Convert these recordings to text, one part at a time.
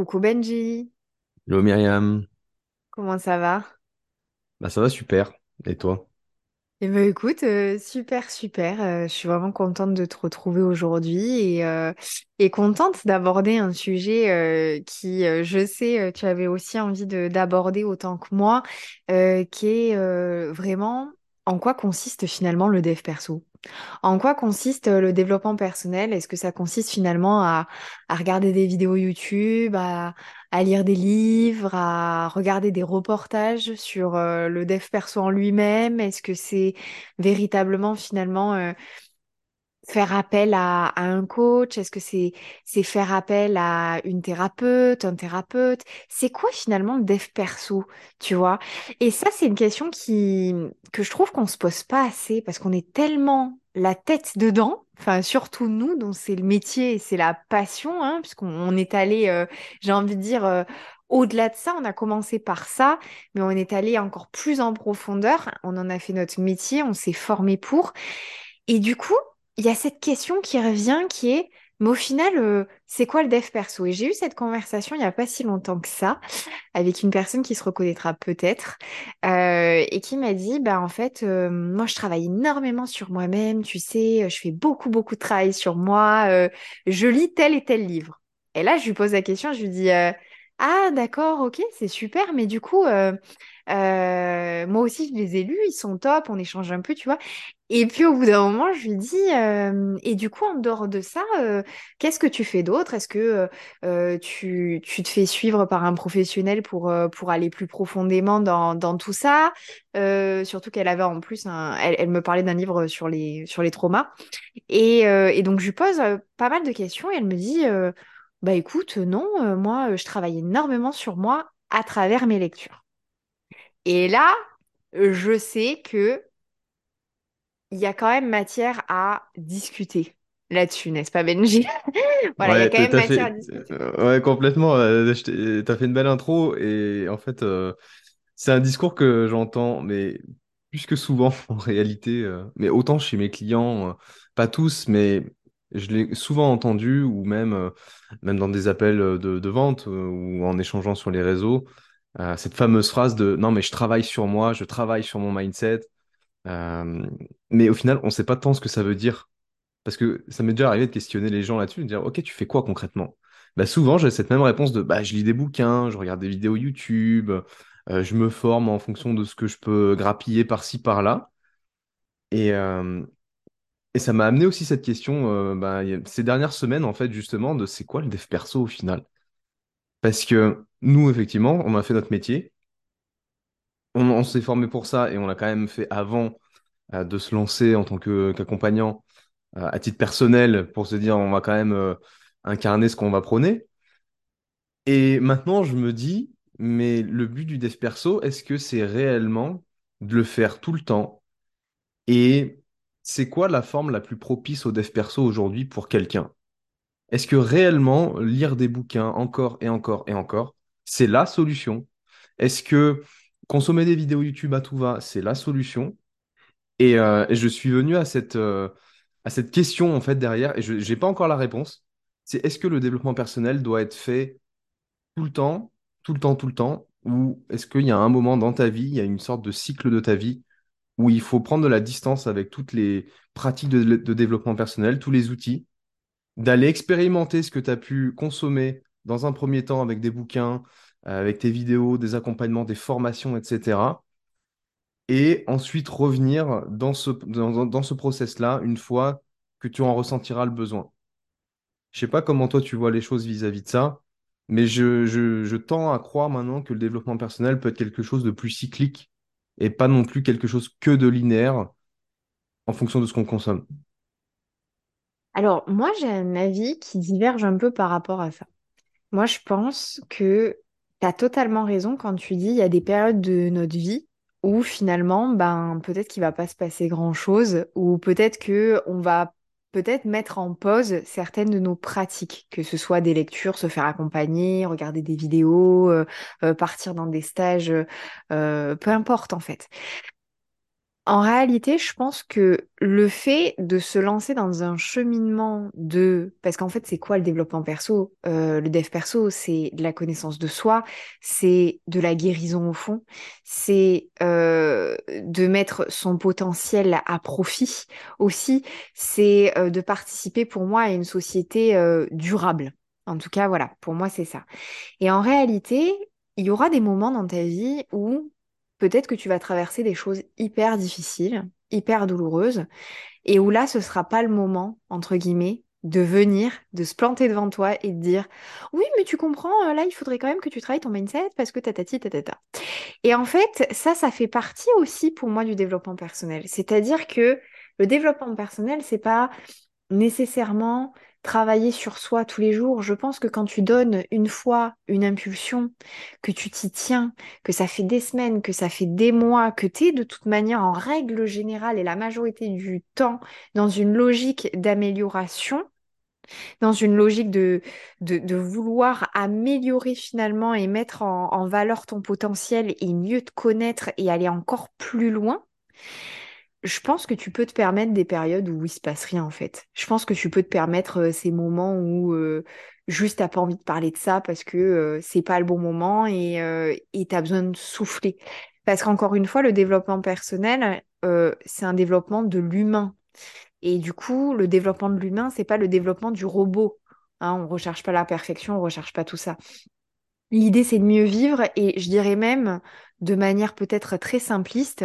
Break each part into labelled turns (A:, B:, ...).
A: Coucou Benji,
B: Hello Myriam,
A: comment ça va?
B: bah ça va super. Et toi?
A: Eh ben écoute, euh, super super, euh, je suis vraiment contente de te retrouver aujourd'hui et, euh, et contente d'aborder un sujet euh, qui, euh, je sais, euh, tu avais aussi envie de d'aborder autant que moi, euh, qui est euh, vraiment en quoi consiste finalement le dev perso? En quoi consiste euh, le développement personnel? Est-ce que ça consiste finalement à, regarder des vidéos YouTube, à, à lire des livres, à regarder des reportages sur euh, le dev perso en lui-même? Est-ce que c'est véritablement finalement euh, faire appel à, à un coach? Est-ce que c'est c'est faire appel à une thérapeute, un thérapeute? C'est quoi finalement le dev perso, tu vois? Et ça, c'est une question qui que je trouve qu'on se pose pas assez parce qu'on est tellement la tête dedans. Enfin, surtout nous, dont c'est le métier et c'est la passion, hein, puisqu'on on est allé, euh, j'ai envie de dire, euh, au-delà de ça, on a commencé par ça, mais on est allé encore plus en profondeur. On en a fait notre métier, on s'est formé pour. Et du coup, il y a cette question qui revient qui est, mais au final, euh, c'est quoi le dev perso? Et j'ai eu cette conversation il n'y a pas si longtemps que ça avec une personne qui se reconnaîtra peut-être euh, et qui m'a dit, bah en fait, euh, moi je travaille énormément sur moi-même, tu sais, je fais beaucoup beaucoup de travail sur moi, euh, je lis tel et tel livre. Et là, je lui pose la question, je lui dis, euh, ah d'accord, ok, c'est super, mais du coup, euh, euh, moi aussi je les ai lus, ils sont top, on échange un peu, tu vois. Et puis au bout d'un moment, je lui dis, euh, et du coup, en dehors de ça, qu'est-ce que tu fais d'autre? Est-ce que tu, te fais suivre par un professionnel pour, aller plus profondément dans, tout ça? Surtout qu'elle avait en plus, elle, me parlait d'un livre sur les, traumas. Et, et donc, je lui pose pas mal de questions et elle me dit, bah écoute, non, euh, moi, euh, je travaille énormément sur moi à travers mes lectures. Et là, je sais que il y a quand même matière à discuter là-dessus, n'est-ce pas, Benji? Voilà, il y a
B: Ouais,
A: quand même
B: t'as
A: matière à
B: fait,
A: discuter.
B: euh, ouais, complètement. euh, je t'ai- T'as fait une belle intro et en fait, euh, c'est un discours que j'entends, mais plus que souvent en réalité. euh, mais autant chez mes clients, euh, pas tous, mais je l'ai souvent entendu ou même, euh, même dans des appels de, de vente euh, ou en échangeant sur les réseaux, euh, cette fameuse phrase de non, mais je travaille sur moi, je travaille sur mon mindset. Euh, mais au final, on ne sait pas tant ce que ça veut dire. Parce que ça m'est déjà arrivé de questionner les gens là-dessus, de dire, OK, tu fais quoi concrètement? Bah, souvent, j'ai cette même réponse de, bah, je lis des bouquins, je regarde des vidéos YouTube, euh, je me forme en fonction de ce que je peux grappiller par-ci, par-là. Et, euh, et ça m'a amené aussi cette question, euh, bah, ces dernières semaines, en fait, justement, de c'est quoi le dev perso au final? Parce que nous, effectivement, on a fait notre métier, on, s'est formé pour ça et on l'a quand même fait avant euh, de se lancer en tant qu'accompagnant euh, à titre personnel pour se dire on va quand même incarner ce qu'on va prôner. Et maintenant, je me dis, mais le but du dev perso, est-ce que c'est réellement de le faire tout le temps? Et c'est quoi la forme la plus propice au dev perso aujourd'hui pour quelqu'un? Est-ce que réellement lire des bouquins encore et encore et encore, c'est la solution? Est-ce que consommer des vidéos YouTube à tout va, c'est la solution? Et, euh, et je suis venu à cette, euh, à cette question en fait derrière, et je n'ai pas encore la réponse. C'est est-ce que le développement personnel doit être fait tout le temps, tout le temps, tout le temps, ou est-ce qu'il y a un moment dans ta vie, il y a une sorte de cycle de ta vie où il faut prendre de la distance avec toutes les pratiques de, développement personnel, tous les outils, d'aller expérimenter ce que tu as pu consommer dans un premier temps avec des bouquins, euh, avec tes vidéos, des accompagnements, des formations, etc et ensuite revenir dans ce, dans, dans- dans ce process-là une fois que tu en ressentiras le besoin. Je sais pas comment toi tu vois les choses vis-à-vis de ça, mais je, je, je tends à croire maintenant que le développement personnel peut être quelque chose de plus cyclique et pas non plus quelque chose que de linéaire en fonction de ce qu'on consomme.
A: Alors, moi, j'ai un avis qui diverge un peu par rapport à ça. Moi, je pense que tu as totalement raison quand tu dis il y a des périodes de notre vie où finalement, ben, peut-être qu'il va pas se passer grand-chose, ou peut-être que on va peut-être mettre en pause certaines de nos pratiques, que ce soit des lectures, se faire accompagner, regarder des vidéos, euh, euh, partir dans des stages, euh, peu importe en fait. En réalité, je pense que le fait de se lancer dans un cheminement de... Parce qu'en fait, c'est quoi le développement perso? Euh, le dev perso, c'est de la connaissance de soi, c'est de la guérison au fond, c'est euh, de mettre son potentiel à profit aussi, c'est euh, de participer pour moi à une société durable. En tout cas, voilà, pour moi, c'est ça. Et en réalité, il y aura des moments dans ta vie où peut-être que tu vas traverser des choses hyper difficiles, hyper douloureuses, et où là, ce sera pas le moment, entre guillemets, de venir, de se planter devant toi et de dire oui, mais tu comprends, euh, là, il faudrait quand même que tu travailles ton mindset parce que tatati tatata. Et en fait, ça, ça fait partie aussi pour moi du développement personnel. C'est-à-dire que le développement personnel, c'est pas nécessairement travailler sur soi tous les jours. Je pense que quand tu donnes une fois une impulsion, que tu t'y tiens, que ça fait des semaines, que ça fait des mois, que tu es de toute manière en règle générale et la majorité du temps dans une logique d'amélioration, dans une logique de, vouloir améliorer finalement et mettre en valeur ton potentiel et mieux te connaître et aller encore plus loin, je pense que tu peux te permettre des périodes où il se passe rien en fait. Je pense que tu peux te permettre euh, ces moments où euh, juste t'as pas envie de parler de ça parce que euh, c'est pas le bon moment et euh, et t'as besoin de souffler. Parce qu'encore une fois, le développement personnel, euh, c'est un développement de l'humain. Et du coup, le développement de l'humain, c'est pas le développement du robot. Hein, on recherche pas la perfection, on recherche pas tout ça. L'idée, c'est de mieux vivre et je dirais même de manière peut-être très simpliste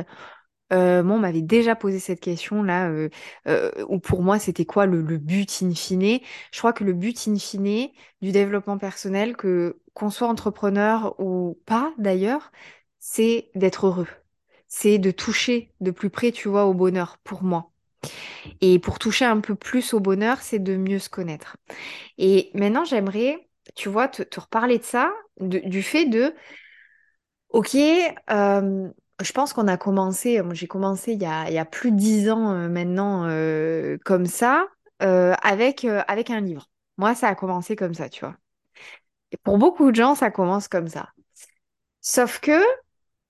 A: euh, moi, on m'avait déjà posé cette question-là, euh, euh, où pour moi, c'était quoi le, le but in fine? Je crois que le but in fine du développement personnel, que qu'on soit entrepreneur ou pas d'ailleurs, c'est d'être heureux. C'est de toucher de plus près, tu vois, au bonheur, pour moi. Et pour toucher un peu plus au bonheur, c'est de mieux se connaître. Et maintenant, j'aimerais, tu vois, te, te reparler de ça, du fait de Ok, euh, je pense qu'on a commencé, moi j'ai commencé il y a, plus de dix ans euh, maintenant euh, comme ça, euh, avec, euh, avec un livre. Moi, ça a commencé comme ça, tu vois. Et pour beaucoup de gens, ça commence comme ça. Sauf que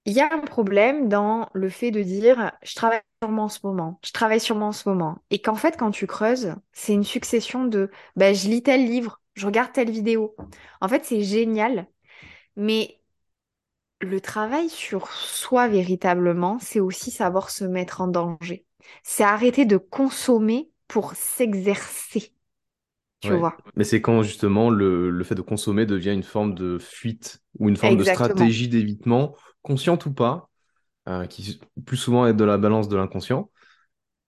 A: il y a un problème dans le fait de dire je travaille sur moi en ce moment, je travaille sur moi en ce moment. Et qu'en fait, quand tu creuses, c'est une succession de bah, je lis tel livre, je regarde telle vidéo. En fait, c'est génial, mais Le travail sur soi véritablement, c'est aussi savoir se mettre en danger. C'est arrêter de consommer pour s'exercer, tu
B: Ouais.
A: vois.
B: Mais c'est quand justement le, le fait de consommer devient une forme de fuite ou une forme de stratégie d'évitement, consciente ou pas, euh, qui plus souvent est de la balance de l'inconscient.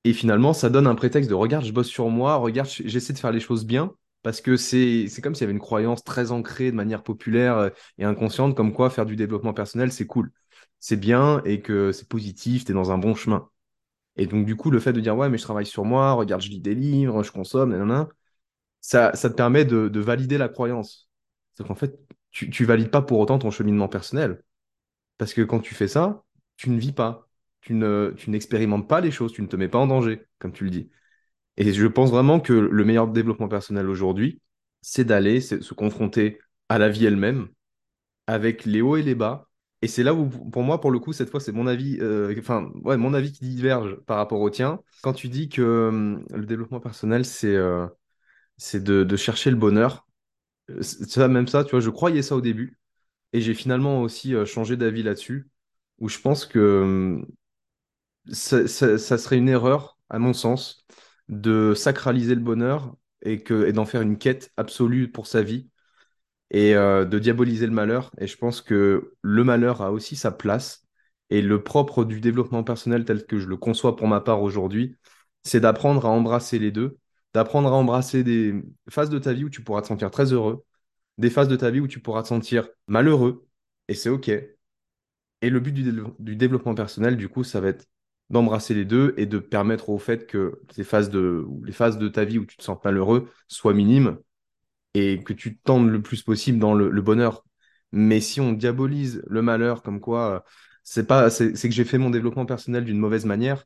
B: Et finalement, ça donne un prétexte de regarde, je bosse sur moi, regarde, j'essaie de faire les choses bien, parce que c'est comme s'il y avait une croyance très ancrée de manière populaire euh, et inconsciente, comme quoi faire du développement personnel, c'est cool, c'est bien et que c'est positif, t'es dans un bon chemin. Et donc, du coup, le fait de dire, ouais, mais je travaille sur moi, regarde, je lis des livres, je consomme, nanana, ça, ça te permet de, de valider la croyance. C'est qu'en fait, tu, tu valides pas pour autant ton cheminement personnel. Parce que quand tu fais ça, tu ne vis pas. Tu ne, tu n'expérimentes pas les choses, tu ne te mets pas en danger, comme tu le dis. Et je pense vraiment que le meilleur développement personnel aujourd'hui, c'est d'aller se confronter à la vie elle-même, avec les hauts et les bas. Et c'est là où, pour moi, pour le coup, cette fois, c'est mon avis, euh, enfin, ouais, mon avis qui diverge par rapport au tien. Quand tu dis que hum, le développement personnel, c'est euh, de, chercher le bonheur, euh, ça, même ça, tu vois, je croyais ça au début. Et j'ai finalement aussi euh, changé d'avis là-dessus, où je pense que hum, ça serait une erreur, à mon sens, de sacraliser le bonheur et d'en faire une quête absolue pour sa vie et euh, de diaboliser le malheur. Et je pense que le malheur a aussi sa place. Et le propre du développement personnel tel que je le conçois pour ma part aujourd'hui, c'est d'apprendre à embrasser les deux, d'apprendre à embrasser des phases de ta vie où tu pourras te sentir très heureux, des phases de ta vie où tu pourras te sentir malheureux, et c'est OK. Et le but du, du développement personnel, du coup, ça va être d'embrasser les deux et de permettre au fait que ces phases de, les phases de ta vie où tu te sens malheureux soient minimes et que tu tendes le plus possible dans le, le bonheur. Mais si on diabolise le malheur comme quoi euh, c'est pas, c'est que j'ai fait mon développement personnel d'une mauvaise manière,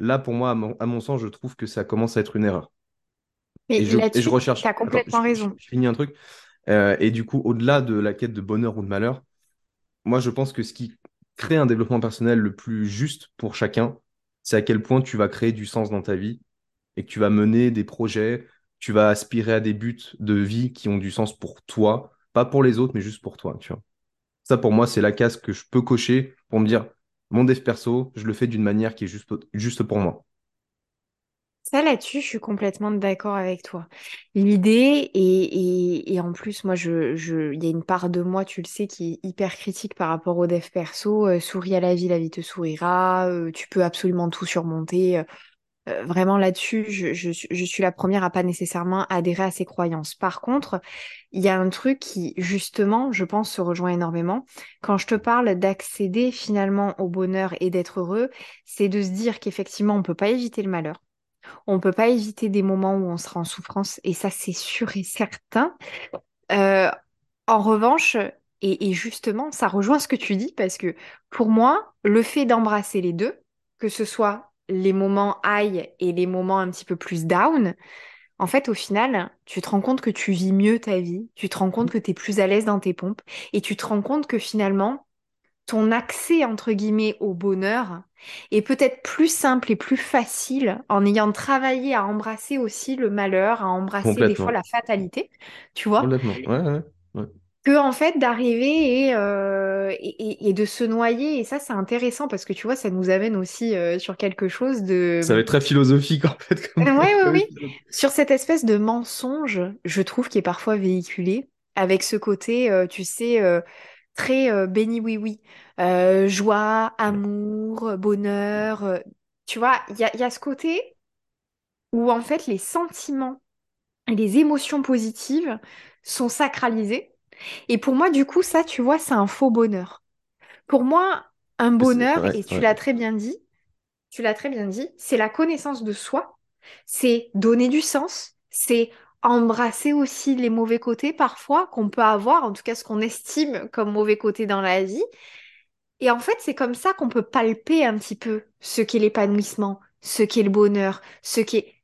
B: là, pour moi, à mon, à mon sens, je trouve que ça commence à être une erreur.
A: Mais
B: Et je, et je
A: là-dessus, tu
B: recherche.
A: as
B: Attends, je,
A: complètement
B: je-
A: raison.
B: je finis un truc. Euh, et du coup, au-delà de la quête de bonheur ou de malheur, moi, je pense que ce qui crée un développement personnel le plus juste pour chacun, c'est à quel point tu vas créer du sens dans ta vie et que tu vas mener des projets, tu vas aspirer à des buts de vie qui ont du sens pour toi, pas pour les autres, mais juste pour toi. Ça, pour moi, c'est la case que je peux cocher pour me dire, mon dev perso, je le fais d'une manière qui est juste, juste pour moi.
A: Ça, là-dessus, je suis complètement d'accord avec toi. L'idée, et, et, en plus, moi, je, je, il y a une part de moi, tu le sais, qui est hyper critique par rapport au dev perso. Euh, souris à la vie, la vie te sourira. euh, tu peux absolument tout surmonter. euh, euh, vraiment là-dessus, je, je, je suis la première à pas nécessairement adhérer à ces croyances. Par contre, il y a un truc qui, justement, je pense, se rejoint énormément. Quand je te parle d'accéder finalement au bonheur et d'être heureux, c'est de se dire qu'effectivement, on peut pas éviter le malheur. On peut pas éviter des moments où on sera en souffrance, et ça, c'est sûr et certain. Euh, en revanche, et, et justement, ça rejoint ce que tu dis, parce que pour moi, le fait d'embrasser les deux, que ce soit les moments high et les moments un petit peu plus down, en fait, au final, tu te rends compte que tu vis mieux ta vie, tu te rends compte que tu es plus à l'aise dans tes pompes, et tu te rends compte que finalement, ton accès, entre guillemets, au bonheur est peut-être plus simple et plus facile en ayant travaillé à embrasser aussi le malheur, à embrasser des fois la fatalité, tu vois,
B: Complètement. Ouais, ouais, ouais.
A: que en fait d'arriver et, euh, et, et- de se noyer. Et ça, c'est intéressant parce que tu vois, ça nous amène aussi euh, sur quelque chose
B: Ça va
A: de...
B: être très philosophique, en fait,
A: Euh,
B: comme
A: oui.
B: épisode.
A: Sur cette espèce de mensonge, je trouve, qui est parfois véhiculé, avec ce côté, euh, tu sais, très euh, béni oui-oui. Euh, joie, amour, bonheur. euh, tu vois, il y a, il y a ce côté où en fait les sentiments et les émotions positives sont sacralisés. Et pour moi, du coup, ça, tu vois, c'est un faux bonheur. Pour moi, un
B: C'est-
A: bonheur,
B: Ouais,
A: et tu
B: ouais.
A: l'as très bien dit, tu l'as très bien dit, c'est la connaissance de soi, c'est donner du sens, c'est embrasser aussi les mauvais côtés parfois qu'on peut avoir, en tout cas ce qu'on estime comme mauvais côté dans la vie. Et en fait, c'est comme ça qu'on peut palper un petit peu ce qu'est l'épanouissement, ce qu'est le bonheur, ce qu'est...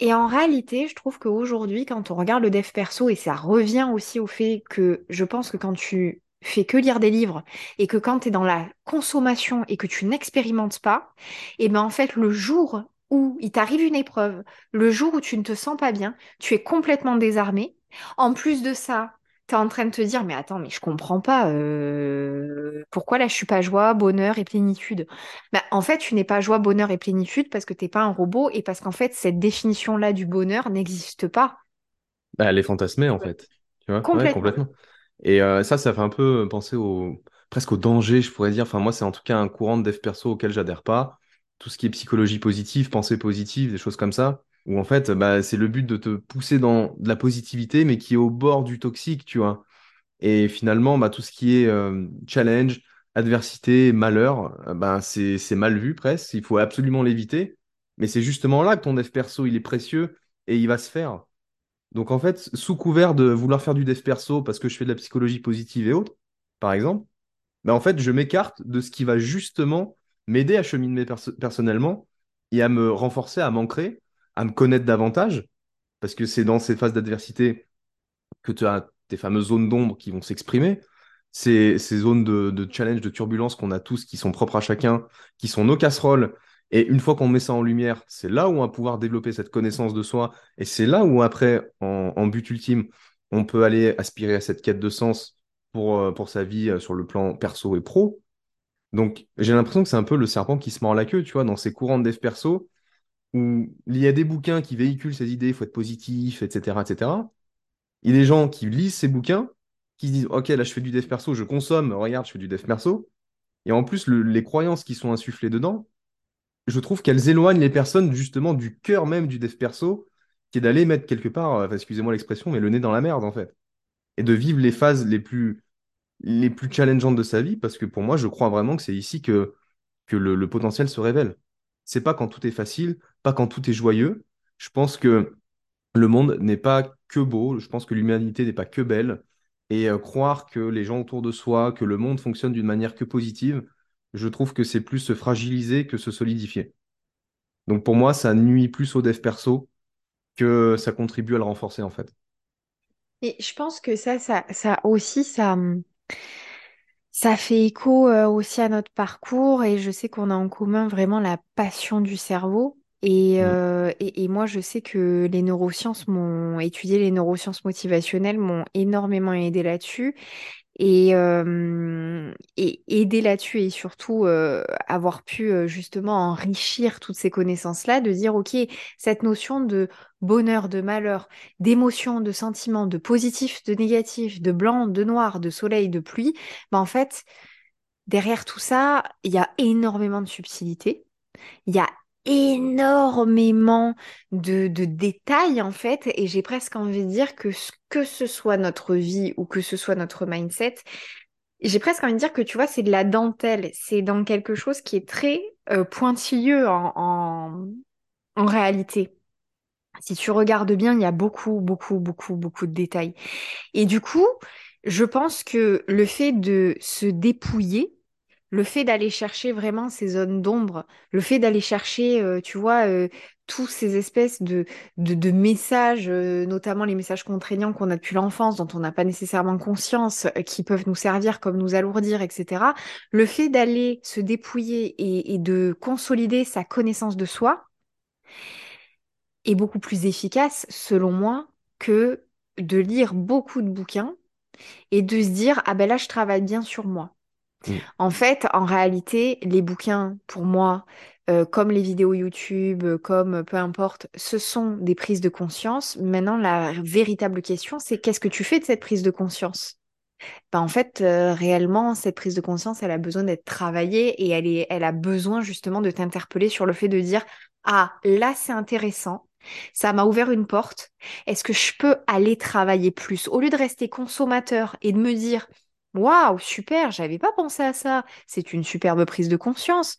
A: Et en réalité, je trouve qu'aujourd'hui, quand on regarde le dev perso, et ça revient aussi au fait que je pense que quand tu fais que lire des livres et que quand tu es dans la consommation et que tu n'expérimentes pas, et ben en fait, le jour où il t'arrive une épreuve, le jour où tu ne te sens pas bien, tu es complètement désarmé. En plus de ça, tu es en train de te dire, mais attends, mais je comprends pas, euh, pourquoi là je suis pas joie, bonheur et plénitude? Bah, en fait, tu n'es pas joie, bonheur et plénitude parce que t'es pas un robot et parce qu'en fait, cette définition-là du bonheur n'existe pas.
B: Bah, elle est fantasmée, en fait. Tu vois? Ouais,
A: complètement.
B: Et euh, ça, ça fait un peu penser au, presque au danger, je pourrais dire. Enfin, moi, c'est en tout cas un courant de dev perso auquel j'adhère pas. Tout ce qui est psychologie positive, pensée positive, des choses comme ça, où en fait, bah, c'est le but de te pousser dans de la positivité, mais qui est au bord du toxique, tu vois. Et finalement, bah, tout ce qui est euh, challenge, adversité, malheur, euh, bah, c'est, mal vu presque. Il faut absolument l'éviter. Mais c'est justement là que ton dev perso, il est précieux et il va se faire. Donc en fait, sous couvert de vouloir faire du dev perso parce que je fais de la psychologie positive et autres, par exemple, bah en fait, je m'écarte de ce qui va justement m'aider à cheminer perso- personnellement et à me renforcer, à m'ancrer, à me connaître davantage, parce que c'est dans ces phases d'adversité que tu as tes fameuses zones d'ombre qui vont s'exprimer, ces, zones de, challenge, de turbulence qu'on a tous, qui sont propres à chacun, qui sont nos casseroles. Et une fois qu'on met ça en lumière, c'est là où on va pouvoir développer cette connaissance de soi. Et c'est là où après, en, but ultime, on peut aller aspirer à cette quête de sens pour, euh, sa vie euh, sur le plan perso et pro. Donc, j'ai l'impression que c'est un peu le serpent qui se mord la queue, tu vois, dans ces courants de dev perso, où il y a des bouquins qui véhiculent ces idées, il faut être positif, etc., etc. Il y a des gens qui lisent ces bouquins, qui se disent, OK, là, je fais du dev perso, je consomme, regarde, je fais du dev perso. Et en plus, le- les croyances qui sont insufflées dedans, je trouve qu'elles éloignent les personnes justement du cœur même du dev perso, qui est d'aller mettre quelque part, euh, excusez-moi l'expression, mais le nez dans la merde, en fait. Et de vivre les phases les plus, les plus challengeantes de sa vie, parce que pour moi, je crois vraiment que c'est ici que, le, potentiel se révèle. C'est pas quand tout est facile, pas quand tout est joyeux. Je pense que le monde n'est pas que beau, je pense que l'humanité n'est pas que belle, et euh, croire que les gens autour de soi, que le monde fonctionne d'une manière que positive, je trouve que c'est plus se fragiliser que se solidifier. Donc pour moi, ça nuit plus au dev perso que ça contribue à le renforcer en fait.
A: Et je pense que ça, ça, ça aussi, ça, Ça fait écho euh, aussi à notre parcours et je sais qu'on a en commun vraiment la passion du cerveau. Et,
B: Mm,
A: euh, et, et moi, je sais que les neurosciences m'ont étudié, les neurosciences motivationnelles m'ont énormément aidé là-dessus. Et, euh, et aider là-dessus et surtout euh, avoir pu euh, justement enrichir toutes ces connaissances-là, de dire, OK, cette notion de bonheur, de malheur, d'émotion, de sentiment, de positif, de négatif, de blanc, de noir, de soleil, de pluie, bah en fait, derrière tout ça, il y a énormément de subtilité. Il y a énormément de, détails en fait et j'ai presque envie de dire que ce- que ce soit notre vie ou que ce soit notre mindset, j'ai presque envie de dire que tu vois, c'est de la dentelle, c'est dans quelque chose qui est très euh, pointilleux en, en réalité. Si tu regardes bien, il y a beaucoup, beaucoup, beaucoup, beaucoup de détails. Et du coup, je pense que le fait de se dépouiller, le fait d'aller chercher vraiment ces zones d'ombre, le fait d'aller chercher, euh, tu vois, euh, tous ces espèces de, messages, euh, notamment les messages contraignants qu'on a depuis l'enfance, dont on n'a pas nécessairement conscience, euh, qui peuvent nous servir comme nous alourdir, etc. Le fait d'aller se dépouiller et, et de consolider sa connaissance de soi est beaucoup plus efficace, selon moi, que de lire beaucoup de bouquins et de se dire, ah ben là, je travaille bien sur moi.
B: Mm.
A: En fait, en réalité, les bouquins, pour moi, euh, comme les vidéos YouTube, euh, comme euh, peu importe, ce sont des prises de conscience. Maintenant, la véritable question, c'est qu'est-ce que tu fais de cette prise de conscience? Ben, en fait, réellement, cette prise de conscience, elle a besoin d'être travaillée et elle elle a besoin justement de t'interpeller sur le fait de dire, ah, là, c'est intéressant. Ça m'a ouvert une porte. Est-ce que je peux aller travailler plus? Au lieu de rester consommateur et de me dire, waouh, super, j'avais pas pensé à ça. C'est une superbe prise de conscience.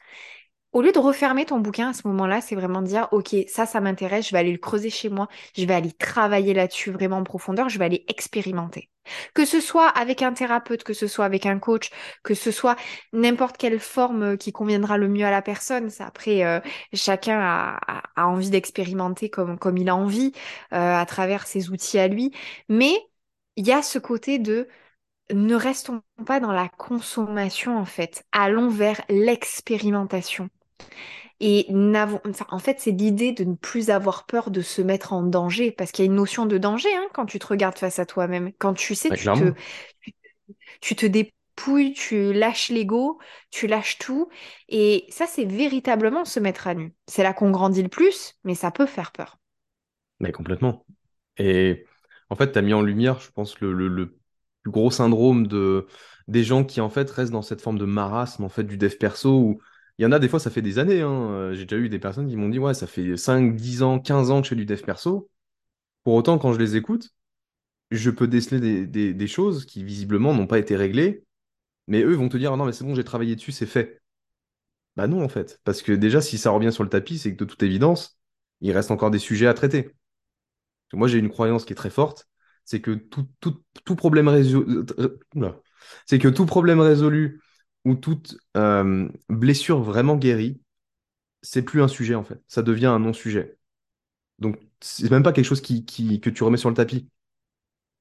A: Au lieu de refermer ton bouquin à ce moment-là, c'est vraiment dire, OK, ça, ça m'intéresse, je vais aller le creuser chez moi, je vais aller travailler là-dessus vraiment en profondeur, je vais aller expérimenter. Que ce soit avec un thérapeute, que ce soit avec un coach, que ce soit n'importe quelle forme euh, qui conviendra le mieux à la personne. Ça, après, euh, chacun a envie d'expérimenter comme, comme il a envie euh, à travers ses outils à lui. Mais il y a ce côté de ne restons pas dans la consommation, en fait. Allons vers l'expérimentation. Et en fait, c'est l'idée de ne plus avoir peur de se mettre en danger, parce qu'il y a une notion de danger hein, quand tu te regardes face à toi-même. Quand tu sais, tu te,
B: clairement.
A: tu, tu te dépouilles, tu lâches l'ego, tu lâches tout. Et ça, c'est véritablement se mettre à nu. C'est là qu'on grandit le plus, mais ça peut faire peur.
B: Mais complètement. Et en fait, tu as mis en lumière, je pense, le, le- le plus gros syndrome de, des gens qui, en fait, restent dans cette forme de marasme, en fait, du dev perso, où il y en a, des fois, ça fait des années, hein. Euh, J'ai déjà eu des personnes qui m'ont dit, ouais, ça fait 5 10 ans, 15 ans que je fais du dev perso. Pour autant, quand je les écoute, je peux déceler des, choses qui, visiblement, n'ont pas été réglées, mais eux vont te dire, Ah non, mais c'est bon, j'ai travaillé dessus, c'est fait. Bah non, en fait. Parce que déjà, si ça revient sur le tapis, c'est que de toute évidence, il reste encore des sujets à traiter. Moi, j'ai une croyance qui est très forte, c'est que tout, problème résolu, ou toute euh, blessure vraiment guérie, c'est plus un sujet en fait. Ça devient un non-sujet. Donc, c'est même pas quelque chose qui, qui- que tu remets sur le tapis.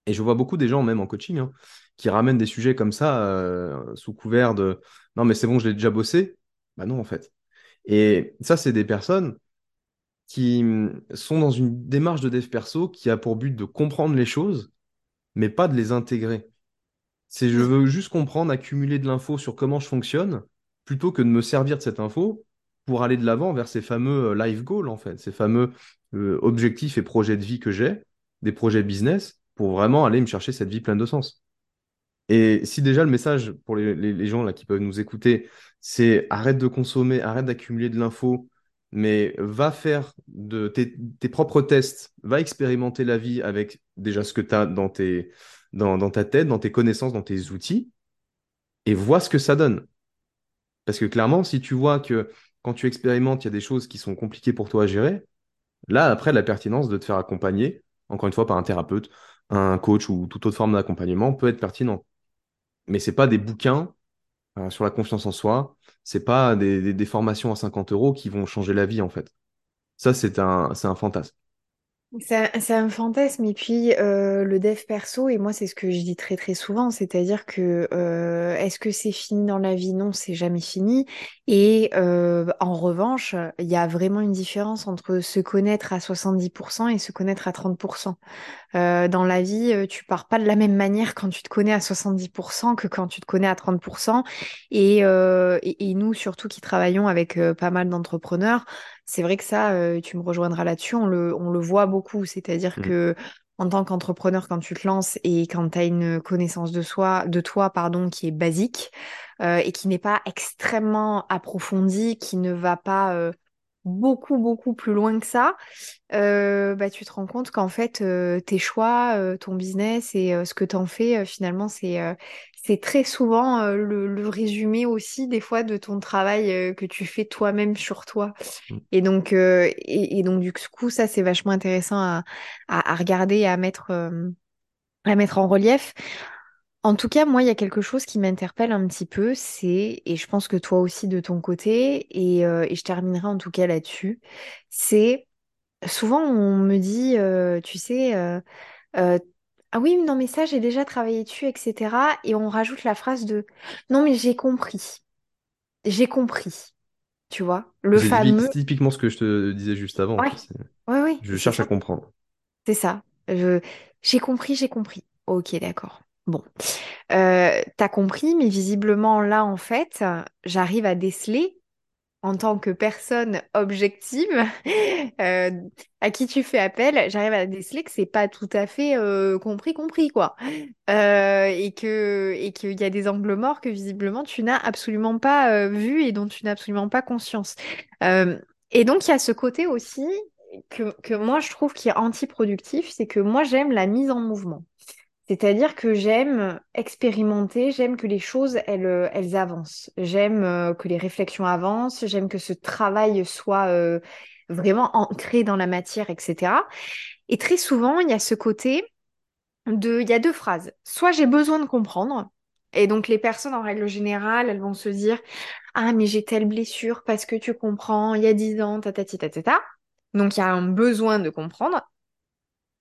B: Et je vois beaucoup des gens, même en coaching, hein, qui ramènent des sujets comme ça euh, sous couvert de non, mais c'est bon, je l'ai déjà bossé. Bah non, en fait. Et ça, c'est des personnes qui hum, sont dans une démarche de dev perso qui a pour but de comprendre les choses mais pas de les intégrer. C'est je veux juste comprendre, accumuler de l'info sur comment je fonctionne, plutôt que de me servir de cette info pour aller de l'avant vers ces fameux euh, life goals, en fait, ces fameux euh, objectifs et projets de vie que j'ai, des projets business, pour vraiment aller me chercher cette vie pleine de sens. Et si déjà le message pour les, les- les gens là qui peuvent nous écouter, c'est arrête de consommer, arrête d'accumuler de l'info, mais va faire tes, propres tests, va expérimenter la vie avec déjà ce que tu as dans ta tête, dans tes connaissances, dans tes outils, et vois ce que ça donne. Parce que clairement, si tu vois que quand tu expérimentes, il y a des choses qui sont compliquées pour toi à gérer, là, après, la pertinence de te faire accompagner, encore une fois, par un thérapeute, un coach ou toute autre forme d'accompagnement peut être pertinent. Mais c'est pas des bouquins euh, sur la confiance en soi. C'est pas des, formations à 50 euros qui vont changer la vie, en fait. Ça, c'est un, un fantasme.
A: C'est un, fantasme et puis euh, le dev perso et moi c'est ce que je dis très très souvent c'est-à-dire que euh, est-ce que c'est fini dans la vie? Non c'est jamais fini et en revanche il y a vraiment une différence entre se connaître à 70% et se connaître à 30%. Euh, dans la vie, euh, tu pars pas de la même manière quand tu te connais à 70% que quand tu te connais à 30%. Et, euh, et, et nous, surtout qui travaillons avec pas mal d'entrepreneurs, c'est vrai que ça, tu me rejoindras là-dessus, on le, on le voit beaucoup. C'est-à-dire
B: Mm.
A: que en tant qu'entrepreneur, quand tu te lances et quand tu as une connaissance de soi, de toi, pardon, qui est basique euh, et qui n'est pas extrêmement approfondie, qui ne va pas beaucoup, beaucoup plus loin que ça, euh, bah, tu te rends compte qu'en fait, euh, tes choix, euh, ton business et ce que tu en fais, finalement, c'est c'est très souvent le, le résumé aussi des fois de ton travail que tu fais toi-même sur toi.
B: Mm.
A: Et donc, et, et donc du coup, ça, c'est vachement intéressant à, à, à regarder et à mettre, à mettre en relief. En tout cas, moi, il y a quelque chose qui m'interpelle un petit peu, c'est, et je pense que toi aussi de ton côté, et, euh, et je terminerai en tout cas là-dessus, c'est Souvent, on me dit, euh, tu sais, euh, ah oui, non, mais ça, j'ai déjà travaillé dessus, etc. Et on rajoute la phrase de, non, mais j'ai compris, j'ai compris, tu vois, le fameux,
B: c'est typiquement ce que je te disais juste avant,
A: ouais, ouais, ouais,
B: Je cherche à comprendre.
A: c'est ça. Je- j'ai compris, j'ai compris. Ok, d'accord. Bon, Euh, t'as compris, mais visiblement là, en fait, j'arrive à déceler en tant que personne objective euh, à qui tu fais appel, j'arrive à déceler que c'est pas tout à fait euh, compris, compris, quoi. Et que, et qu'il y a des angles morts que visiblement tu n'as absolument pas vus et dont tu n'as absolument pas conscience. Et donc, il y a ce côté aussi que, que moi je trouve qui est antiproductif, c'est que moi j'aime la mise en mouvement. C'est-à-dire que j'aime expérimenter, j'aime que les choses, elles, euh, avancent. J'aime euh, que les réflexions avancent, j'aime que ce travail soit euh, vraiment ancré dans la matière, etc. Et très souvent, il y a ce côté de... Il y a deux phrases. Soit j'ai besoin de comprendre, et donc les personnes, en règle générale, elles vont se dire, Ah, mais j'ai telle blessure parce que tu comprends, il y a dix ans, tatati. Donc il y a un besoin de comprendre.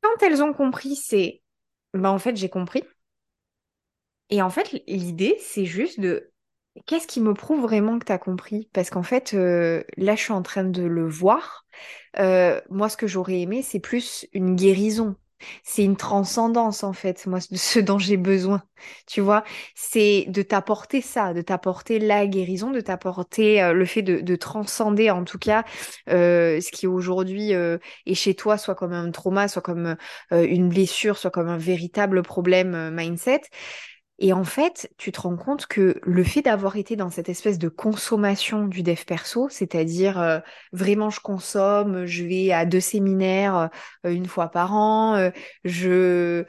A: Quand elles ont compris, c'est, bah en fait, j'ai compris. Et en fait, l'idée, c'est juste de qu'est-ce qui me prouve vraiment que tu as compris? Parce qu'en fait, euh, là, je suis en train de le voir. Euh, moi, ce que j'aurais aimé, c'est plus une guérison. C'est une transcendance, en fait, moi, de ce dont j'ai besoin. Tu vois, c'est de t'apporter ça, de t'apporter la guérison, de t'apporter euh, le fait de, de transcender, en tout cas, euh, ce qui aujourd'hui euh, est chez toi, soit comme un trauma, soit comme une blessure, soit comme un véritable problème mindset. Et en fait, tu te rends compte que le fait d'avoir été dans cette espèce de consommation du dev perso, c'est-à-dire euh, vraiment je consomme, je vais à deux séminaires euh, une fois par an, euh, je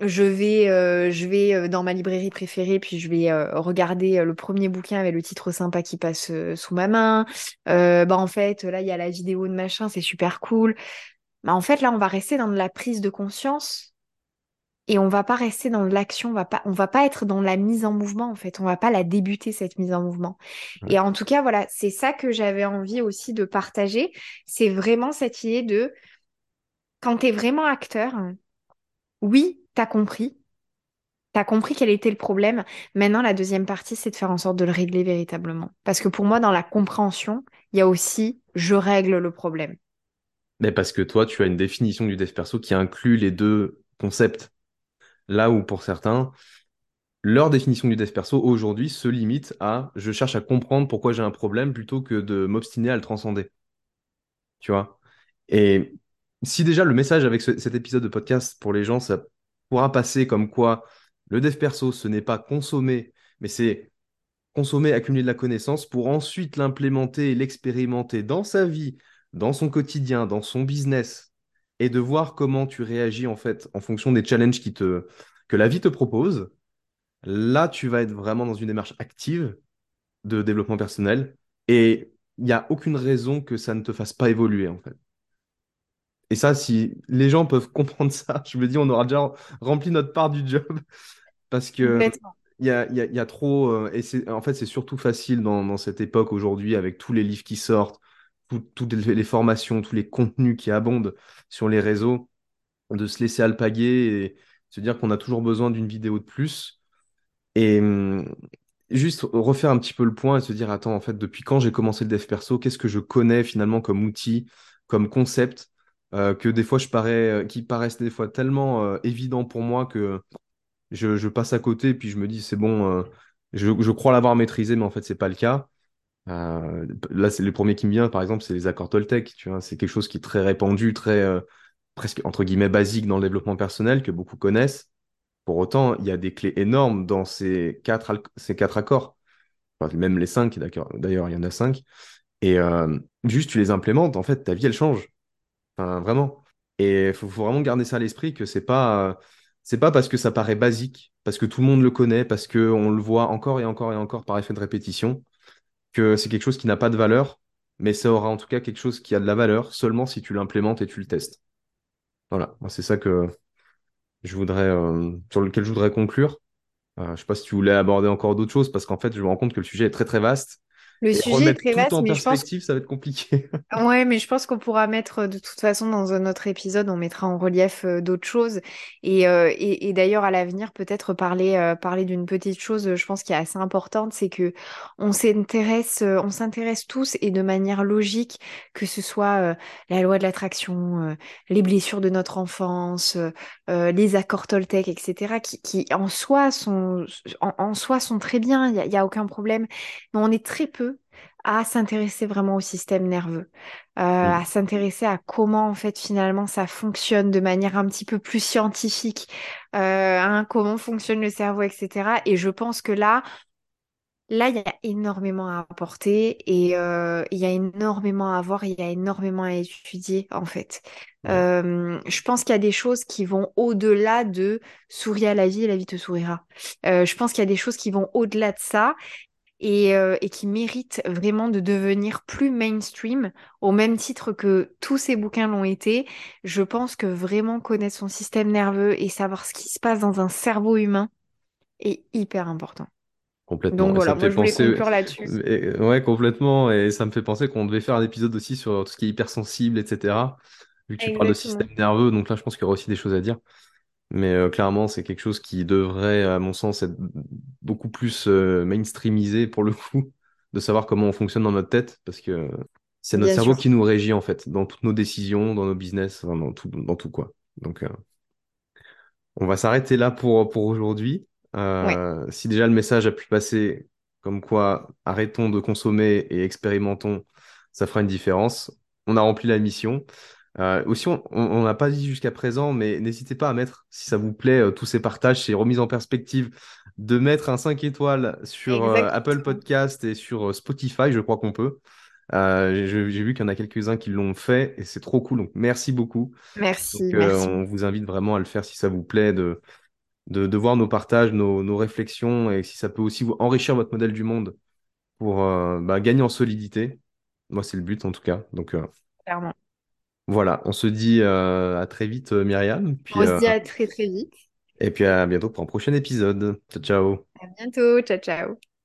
A: je vais je vais dans ma librairie préférée puis je vais regarder le premier bouquin avec le titre sympa qui passe sous ma main. Bah en fait là il y a la vidéo de machin, c'est super cool. Bah en fait là on va rester dans de la prise de conscience et on va pas rester dans l'action, on va pas, on va pas être dans la mise en mouvement en fait, on va pas la débuter cette mise en mouvement.
B: Ouais.
A: Et en tout cas, voilà, c'est ça que j'avais envie aussi de partager, c'est vraiment cette idée de quand tu es vraiment acteur, oui, t'as compris, t'as compris quel était le problème. Maintenant, la deuxième partie, c'est de faire en sorte de le régler véritablement. Parce que pour moi, dans la compréhension, il y a aussi je règle le problème.
B: Mais parce que toi, tu as une définition du dev perso qui inclut les deux concepts. Là où pour certains, leur définition du dev perso aujourd'hui se limite à je cherche à comprendre pourquoi j'ai un problème plutôt que de m'obstiner à le transcender. Tu vois? Et si déjà le message avec ce- cet épisode de podcast pour les gens, ça pourra passer comme quoi le dev perso, ce n'est pas consommer, mais c'est consommer, accumuler de la connaissance pour ensuite l'implémenter et l'expérimenter dans sa vie, dans son quotidien, dans son business, et de voir comment tu réagis en fait en fonction des challenges qui te, que la vie te propose. Là, tu vas être vraiment dans une démarche active de développement personnel et il n'y a aucune raison que ça ne te fasse pas évoluer en fait. Et ça, si les gens peuvent comprendre ça, je me dis, on aura déjà rempli notre part du job parce que il y a, il y a- il y a trop. euh, et c'est, en fait, c'est surtout facile dans, dans cette époque aujourd'hui avec tous les livres qui sortent. Tout- toutes les formations, tous les contenus qui abondent sur les réseaux, de se laisser alpaguer et se dire qu'on a toujours besoin d'une vidéo de plus. Et hum, juste refaire un petit peu le point et se dire, attends, en fait, depuis quand j'ai commencé le dev perso, qu'est-ce que je connais finalement comme outil, comme concept, euh, que des fois je parais, euh, qui paraissent des fois tellement euh, évidents pour moi que je, passe à côté et puis je me dis, c'est bon, euh, je, je crois l'avoir maîtrisé, mais en fait, c'est pas le cas. Euh, là, c'est le premier qui me vient, par exemple, c'est les accords Toltec, tu vois, c'est quelque chose qui est très répandu, très euh, presque entre guillemets basique dans le développement personnel que beaucoup connaissent. Pour autant, il y a des clés énormes dans ces quatre, ces quatre accords. Même les cinq. D'ailleurs, il y en a cinq. Et euh, juste, tu les implémentes, en fait, ta vie, elle change. Vraiment. Et il faut, vraiment garder ça à l'esprit que c'est pas, c'est pas parce que ça paraît basique, parce que tout le monde le connaît, parce qu'on le voit encore et encore et encore par effet de répétition, c'est quelque chose qui n'a pas de valeur, mais ça aura en tout cas quelque chose qui a de la valeur seulement si tu l'implémentes et tu le testes. Voilà, c'est ça que je voudrais, euh, sur lequel je voudrais conclure. Euh, je sais pas si tu voulais aborder encore d'autres choses, parce qu'en fait, je me rends compte que le sujet est très très vaste.
A: Le
B: Et
A: sujet est très
B: tout
A: vaste,
B: en
A: mais je pense
B: perspective, ça va être compliqué.
A: Ouais, mais je pense qu'on pourra mettre de toute façon dans un autre épisode, on mettra en relief euh, d'autres choses. Et, euh, et, et d'ailleurs, à l'avenir, peut-être parler, euh, parler d'une petite chose, je pense qui est assez importante, c'est que on s'intéresse, on s'intéresse tous et de manière logique, que ce soit la loi de l'attraction, les blessures de notre enfance, les accords Toltec, etc., qui, qui en soi sont, en, en soi sont très bien, il n'y a aucun problème. Mais on est très peu à s'intéresser vraiment au système nerveux, euh, à
B: Mm,
A: s'intéresser à comment en fait finalement ça fonctionne de manière un petit peu plus scientifique, euh, hein, comment fonctionne le cerveau, etc. Et je pense que là, là, il y a énormément à apporter et euh, il y a énormément à voir, il y a énormément à étudier en fait.
B: ouais,
A: Euh, je pense qu'il y a des choses qui vont au-delà de souris à la vie et la vie te sourira. Euh, je pense qu'il y a des choses qui vont au-delà de ça et, euh, et qui mérite vraiment de devenir plus mainstream, au même titre que tous ces bouquins l'ont été. Je pense que vraiment connaître son système nerveux et savoir ce qui se passe dans un cerveau humain est hyper important.
B: complètement.
A: Donc voilà, moi
B: fait
A: je voulais
B: penser,
A: conclure là-dessus.
B: et- ouais, complètement. Et ça me fait penser qu'on devait faire un épisode aussi sur tout ce qui est hypersensible, etc. Vu que tu parles de système nerveux, donc là, je pense qu'il y aura aussi des choses à dire. Mais euh, clairement, c'est quelque chose qui devrait, à mon sens, être beaucoup plus euh, mainstreamisé pour le coup, de savoir comment on fonctionne dans notre tête, parce que c'est notre
A: Bien
B: cerveau
A: sûr.
B: qui nous régit en fait, dans toutes nos décisions, dans nos business, enfin, dans tout, dans tout quoi. Donc, euh, on va s'arrêter là pour, pour aujourd'hui.
A: Ouais,
B: si déjà le message a pu passer comme quoi arrêtons de consommer et expérimentons, ça fera une différence. On a rempli la mission. Euh, aussi, on n'a pas dit jusqu'à présent, mais n'hésitez pas à mettre, si ça vous plaît, euh, tous ces partages, ces remises en perspective, de mettre un 5 étoiles sur euh, Apple. Podcast et sur Spotify, je crois qu'on peut. J'ai vu qu'il y en a quelques-uns qui l'ont fait et c'est trop cool. Donc, merci beaucoup.
A: Merci, merci
B: on vous invite vraiment à le faire si ça vous plaît, de, de, de voir nos partages, nos, nos réflexions et si ça peut aussi vous enrichir votre modèle du monde pour bah, gagner en solidité. Moi, c'est le but en tout cas. Donc,
A: Clairement.
B: Voilà, on se dit euh, à très vite, euh, Myriam. Puis,
A: On se
B: euh,
A: dit à très très vite.
B: et puis à bientôt pour un prochain épisode. Ciao, ciao.
A: À bientôt. Ciao, ciao.